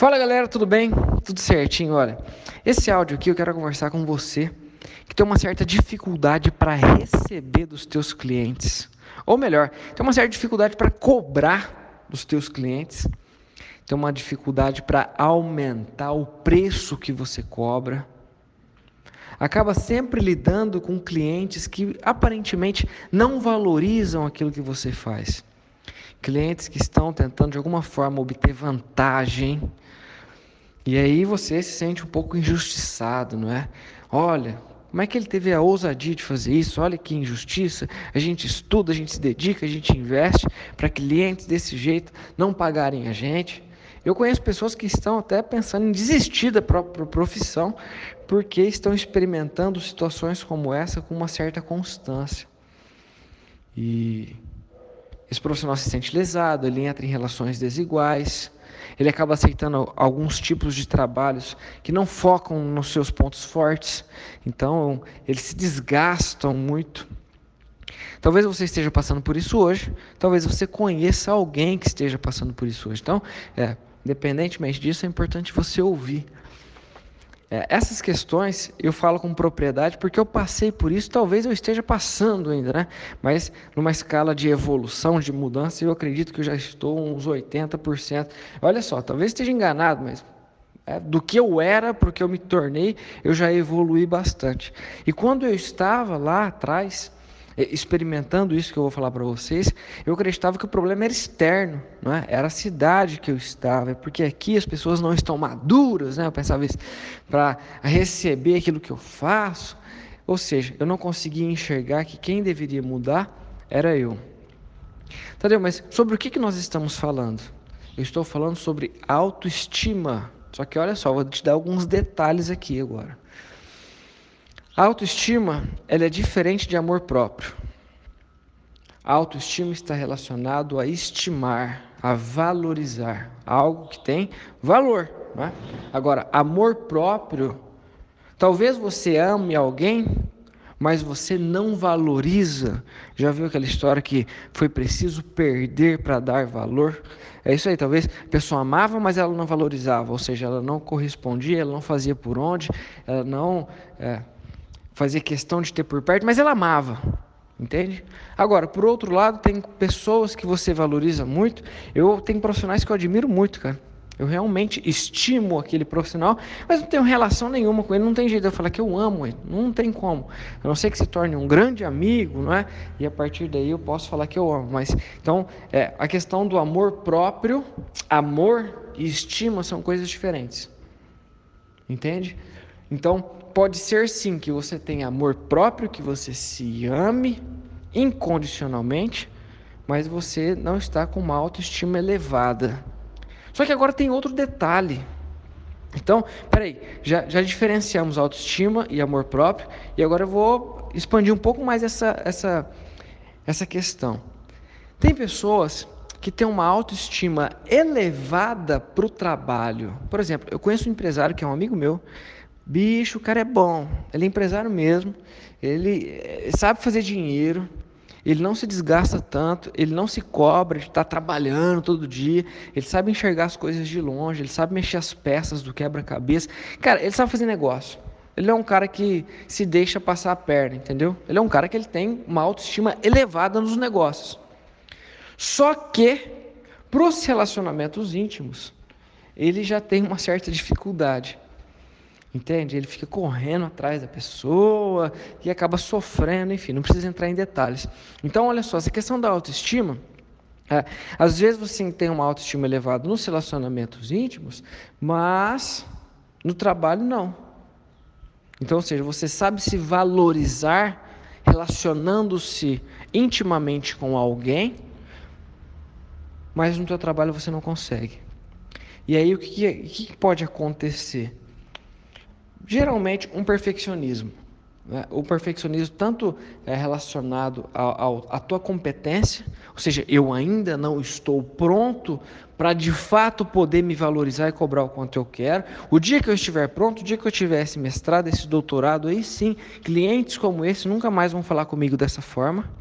Fala galera, tudo bem? Tudo certinho? Olha, esse áudio aqui eu quero conversar com você que tem uma certa dificuldade para receber dos teus clientes, ou melhor, tem uma certa dificuldade para cobrar dos teus clientes, tem uma dificuldade para aumentar o preço que você cobra. Acaba sempre lidando com clientes que aparentemente não valorizam aquilo que você faz clientes que estão tentando de alguma forma obter vantagem. E aí você se sente um pouco injustiçado, não é? Olha, como é que ele teve a ousadia de fazer isso? Olha que injustiça. A gente estuda, a gente se dedica, a gente investe para clientes desse jeito não pagarem a gente. Eu conheço pessoas que estão até pensando em desistir da própria profissão porque estão experimentando situações como essa com uma certa constância. E esse profissional se sente lesado, ele entra em relações desiguais, ele acaba aceitando alguns tipos de trabalhos que não focam nos seus pontos fortes, então eles se desgastam muito. Talvez você esteja passando por isso hoje, talvez você conheça alguém que esteja passando por isso hoje. Então, é, independentemente disso, é importante você ouvir é, essas questões eu falo com propriedade porque eu passei por isso, talvez eu esteja passando ainda, né? Mas numa escala de evolução, de mudança, eu acredito que eu já estou uns 80%. Olha só, talvez esteja enganado, mas é, do que eu era para o que eu me tornei, eu já evolui bastante. E quando eu estava lá atrás, experimentando isso que eu vou falar para vocês, eu acreditava que o problema era externo, não é? era a cidade que eu estava, é porque aqui as pessoas não estão maduras, né? eu pensava isso, para receber aquilo que eu faço, ou seja, eu não conseguia enxergar que quem deveria mudar era eu. Entendeu? Mas sobre o que, que nós estamos falando? Eu estou falando sobre autoestima. Só que olha só, vou te dar alguns detalhes aqui agora. A autoestima ela é diferente de amor próprio. A autoestima está relacionado a estimar, a valorizar algo que tem valor. É? Agora, amor próprio, talvez você ame alguém, mas você não valoriza. Já viu aquela história que foi preciso perder para dar valor? É isso aí, talvez a pessoa amava, mas ela não valorizava, ou seja, ela não correspondia, ela não fazia por onde, ela não. É, fazia questão de ter por perto, mas ela amava. Entende? Agora, por outro lado, tem pessoas que você valoriza muito. Eu tenho profissionais que eu admiro muito, cara. Eu realmente estimo aquele profissional, mas não tenho relação nenhuma com ele. Não tem jeito de eu falar que eu amo ele. Não tem como. A não ser que se torne um grande amigo, não é? E a partir daí eu posso falar que eu amo. Mas então, é, a questão do amor próprio, amor e estima são coisas diferentes. Entende? Então, pode ser sim que você tenha amor próprio, que você se ame incondicionalmente, mas você não está com uma autoestima elevada. Só que agora tem outro detalhe. Então, peraí, já, já diferenciamos autoestima e amor próprio, e agora eu vou expandir um pouco mais essa, essa, essa questão. Tem pessoas que têm uma autoestima elevada para o trabalho. Por exemplo, eu conheço um empresário que é um amigo meu, Bicho, o cara é bom, ele é empresário mesmo, ele eh, sabe fazer dinheiro, ele não se desgasta tanto, ele não se cobra de estar trabalhando todo dia, ele sabe enxergar as coisas de longe, ele sabe mexer as peças do quebra-cabeça. Cara, ele sabe fazer negócio. Ele é um cara que se deixa passar a perna, entendeu? Ele é um cara que ele tem uma autoestima elevada nos negócios. Só que para os relacionamentos íntimos, ele já tem uma certa dificuldade. Entende? Ele fica correndo atrás da pessoa e acaba sofrendo, enfim, não precisa entrar em detalhes. Então, olha só, essa questão da autoestima, é, às vezes você tem uma autoestima elevada nos relacionamentos íntimos, mas no trabalho não. Então, ou seja, você sabe se valorizar relacionando-se intimamente com alguém, mas no teu trabalho você não consegue. E aí o que, que pode acontecer? Geralmente um perfeccionismo. Né? O perfeccionismo tanto é relacionado à tua competência, ou seja, eu ainda não estou pronto para de fato poder me valorizar e cobrar o quanto eu quero. O dia que eu estiver pronto, o dia que eu tiver esse mestrado, esse doutorado, aí sim, clientes como esse nunca mais vão falar comigo dessa forma.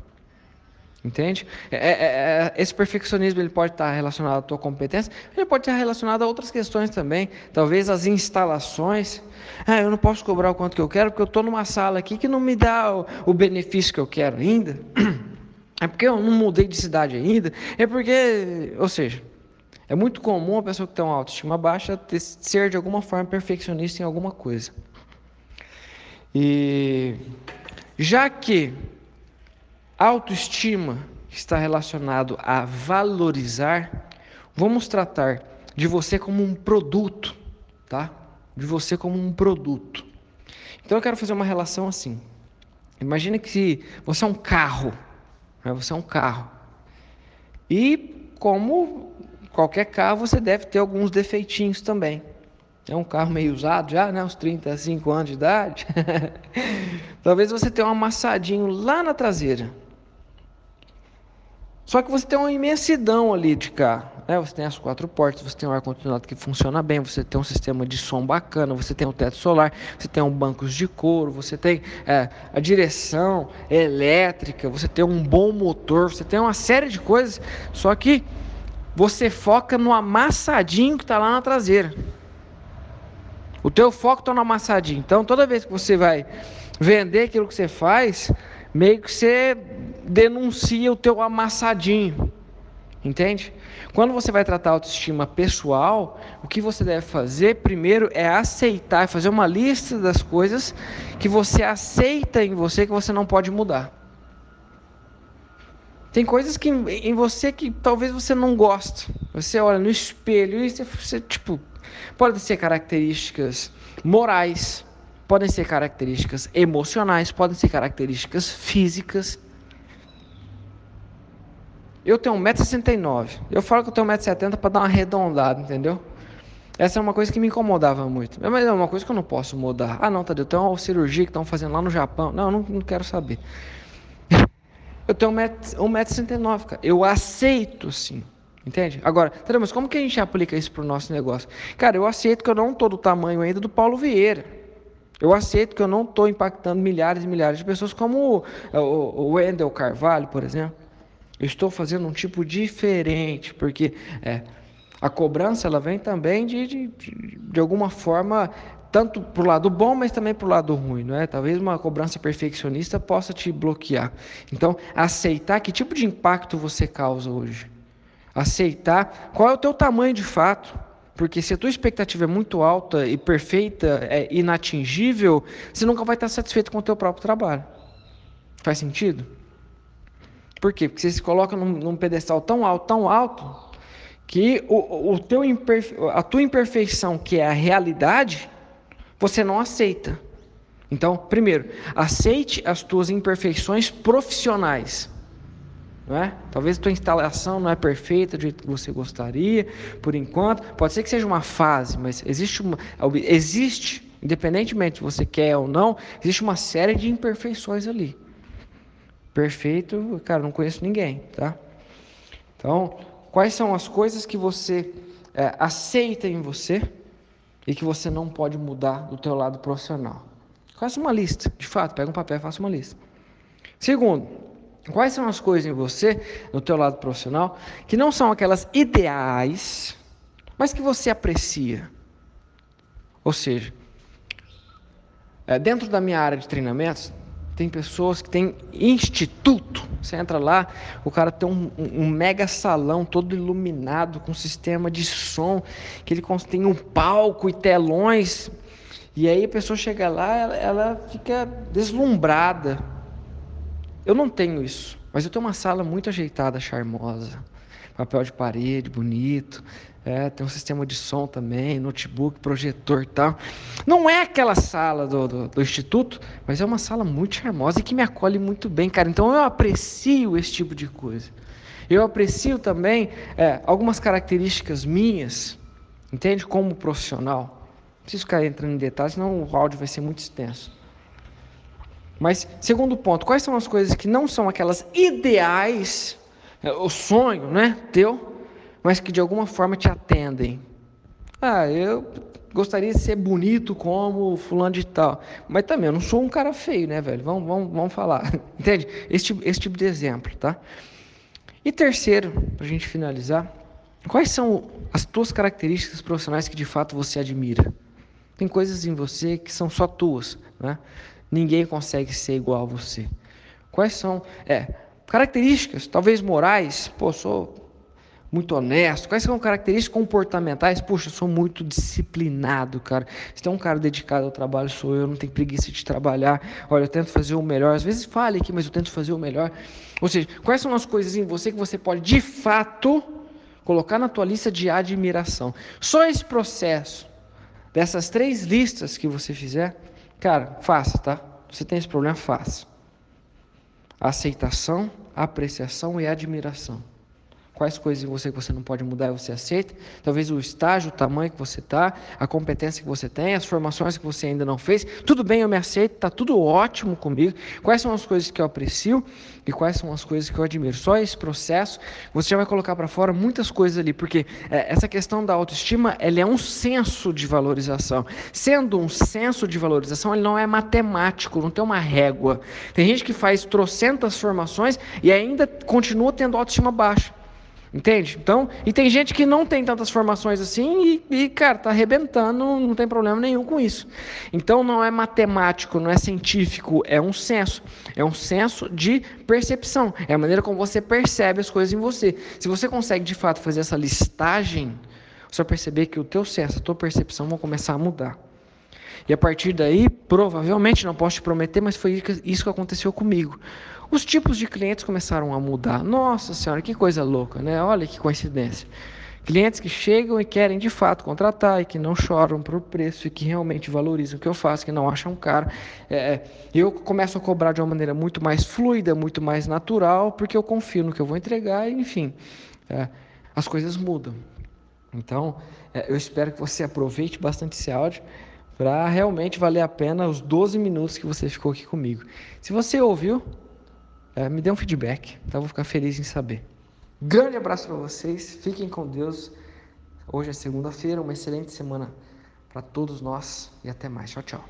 Entende? É, é, é, esse perfeccionismo ele pode estar relacionado à tua competência, ele pode estar relacionado a outras questões também. Talvez as instalações. Ah, eu não posso cobrar o quanto que eu quero porque eu estou numa sala aqui que não me dá o, o benefício que eu quero ainda. É porque eu não mudei de cidade ainda. É porque, ou seja, é muito comum a pessoa que tem uma autoestima baixa ter, ser de alguma forma perfeccionista em alguma coisa. E já que autoestima está relacionado a valorizar, vamos tratar de você como um produto, tá? De você como um produto. Então eu quero fazer uma relação assim. Imagina que você é um carro, né? você é um carro. E como qualquer carro, você deve ter alguns defeitinhos também. É um carro meio usado já, né? Uns 35 anos de idade. Talvez você tenha um amassadinho lá na traseira. Só que você tem uma imensidão ali de carro. Né? Você tem as quatro portas, você tem um ar-condicionado que funciona bem, você tem um sistema de som bacana, você tem um teto solar, você tem um bancos de couro, você tem é, a direção elétrica, você tem um bom motor, você tem uma série de coisas. Só que você foca no amassadinho que está lá na traseira. O teu foco está no amassadinho. Então, toda vez que você vai vender aquilo que você faz, meio que você denuncia o teu amassadinho. Entende? Quando você vai tratar autoestima pessoal, o que você deve fazer primeiro é aceitar, fazer uma lista das coisas que você aceita em você que você não pode mudar. Tem coisas que em você que talvez você não goste. Você olha no espelho e você, você tipo, podem ser características morais, podem ser características emocionais, podem ser características físicas. Eu tenho 1,69m. Eu falo que eu tenho 1,70m para dar uma arredondada, entendeu? Essa é uma coisa que me incomodava muito. Mas é uma coisa que eu não posso mudar. Ah, não, Tadeu, tem uma cirurgia que estão fazendo lá no Japão. Não, não, não quero saber. Eu tenho 1,69m, cara. Eu aceito, sim. Entende? Agora, Tadeu, mas como que a gente aplica isso para o nosso negócio? Cara, eu aceito que eu não estou do tamanho ainda do Paulo Vieira. Eu aceito que eu não estou impactando milhares e milhares de pessoas, como o, o, Wendel Carvalho, por exemplo. Eu estou fazendo um tipo diferente, porque é, a cobrança ela vem também de, de, de, de alguma forma, tanto para o lado bom, mas também para o lado ruim. Não é? Talvez uma cobrança perfeccionista possa te bloquear. Então, aceitar que tipo de impacto você causa hoje. Aceitar qual é o teu tamanho de fato. Porque se a tua expectativa é muito alta e perfeita, é inatingível, você nunca vai estar satisfeito com o teu próprio trabalho. Faz sentido? Por quê? Porque você se coloca num, num pedestal tão alto, tão alto, que o, o teu imperfe... a tua imperfeição, que é a realidade, você não aceita. Então, primeiro, aceite as tuas imperfeições profissionais. É? Talvez a tua instalação não é perfeita do jeito que você gostaria, por enquanto. Pode ser que seja uma fase, mas existe uma, existe, independentemente se você quer ou não, existe uma série de imperfeições ali. Perfeito, cara, não conheço ninguém, tá? Então, quais são as coisas que você é, aceita em você e que você não pode mudar do teu lado profissional? Faça uma lista, de fato, pega um papel e faça uma lista. Segundo, quais são as coisas em você, no teu lado profissional, que não são aquelas ideais, mas que você aprecia? Ou seja, é, dentro da minha área de treinamentos, tem pessoas que têm instituto. Você entra lá, o cara tem um, um, mega salão todo iluminado, com sistema de som, que ele tem um palco e telões. E aí a pessoa chega lá, ela, ela fica deslumbrada. Eu não tenho isso, mas eu tenho uma sala muito ajeitada, charmosa. Papel de parede, bonito. É, tem um sistema de som também, notebook, projetor e tal. Não é aquela sala do, do, do, instituto, mas é uma sala muito charmosa e que me acolhe muito bem, cara. Então eu aprecio esse tipo de coisa. Eu aprecio também é, algumas características minhas, entende? Como profissional. Não preciso ficar entrando em detalhes, senão o áudio vai ser muito extenso. Mas, segundo ponto, quais são as coisas que não são aquelas ideais, é, o sonho, né, teu, mas que de alguma forma te atendem. Ah, eu gostaria de ser bonito como fulano de tal. Mas também eu não sou um cara feio, né, velho? Vamos, vamos, vamos falar. Entende? Esse tipo, esse tipo de exemplo, tá? E terceiro, para a gente finalizar, quais são as tuas características profissionais que de fato você admira? Tem coisas em você que são só tuas, né? Ninguém consegue ser igual a você. Quais são, é, características, talvez morais, pô, sou muito honesto. Quais são características comportamentais? Poxa, eu sou muito disciplinado, cara. Se tem um cara dedicado ao trabalho, sou eu, não tenho preguiça de trabalhar. Olha, eu tento fazer o melhor. Às vezes fale aqui, mas eu tento fazer o melhor. Ou seja, quais são as coisas em você que você pode, de fato, colocar na tua lista de admiração? Só esse processo, dessas três listas que você fizer, cara, faça, tá? Você tem esse problema, faça. Aceitação, apreciação e admiração. Quais coisas você que você não pode mudar e você aceita? Talvez o estágio, o tamanho que você está, a competência que você tem, as formações que você ainda não fez. Tudo bem, eu me aceito, está tudo ótimo comigo. Quais são as coisas que eu aprecio e quais são as coisas que eu admiro? Só esse processo você já vai colocar para fora muitas coisas ali, porque é, essa questão da autoestima ela é um senso de valorização. Sendo um senso de valorização, ele não é matemático, não tem uma régua. Tem gente que faz trocentas formações e ainda continua tendo autoestima baixa. Entende? Então, e tem gente que não tem tantas formações assim e, e, cara, tá arrebentando, não tem problema nenhum com isso. Então, não é matemático, não é científico, é um senso. É um senso de percepção. É a maneira como você percebe as coisas em você. Se você consegue, de fato, fazer essa listagem, você vai perceber que o teu senso, a tua percepção vão começar a mudar. E a partir daí, provavelmente, não posso te prometer, mas foi isso que aconteceu comigo. Os tipos de clientes começaram a mudar. Nossa Senhora, que coisa louca, né? Olha que coincidência. Clientes que chegam e querem de fato contratar e que não choram por preço e que realmente valorizam o que eu faço, que não acham caro. É, é, eu começo a cobrar de uma maneira muito mais fluida, muito mais natural, porque eu confio no que eu vou entregar e, enfim, é, as coisas mudam. Então, é, eu espero que você aproveite bastante esse áudio para realmente valer a pena os 12 minutos que você ficou aqui comigo. Se você ouviu, é, me dê um feedback, tá? Eu vou ficar feliz em saber. Grande abraço para vocês, fiquem com Deus. Hoje é segunda-feira, uma excelente semana para todos nós e até mais. Tchau, tchau.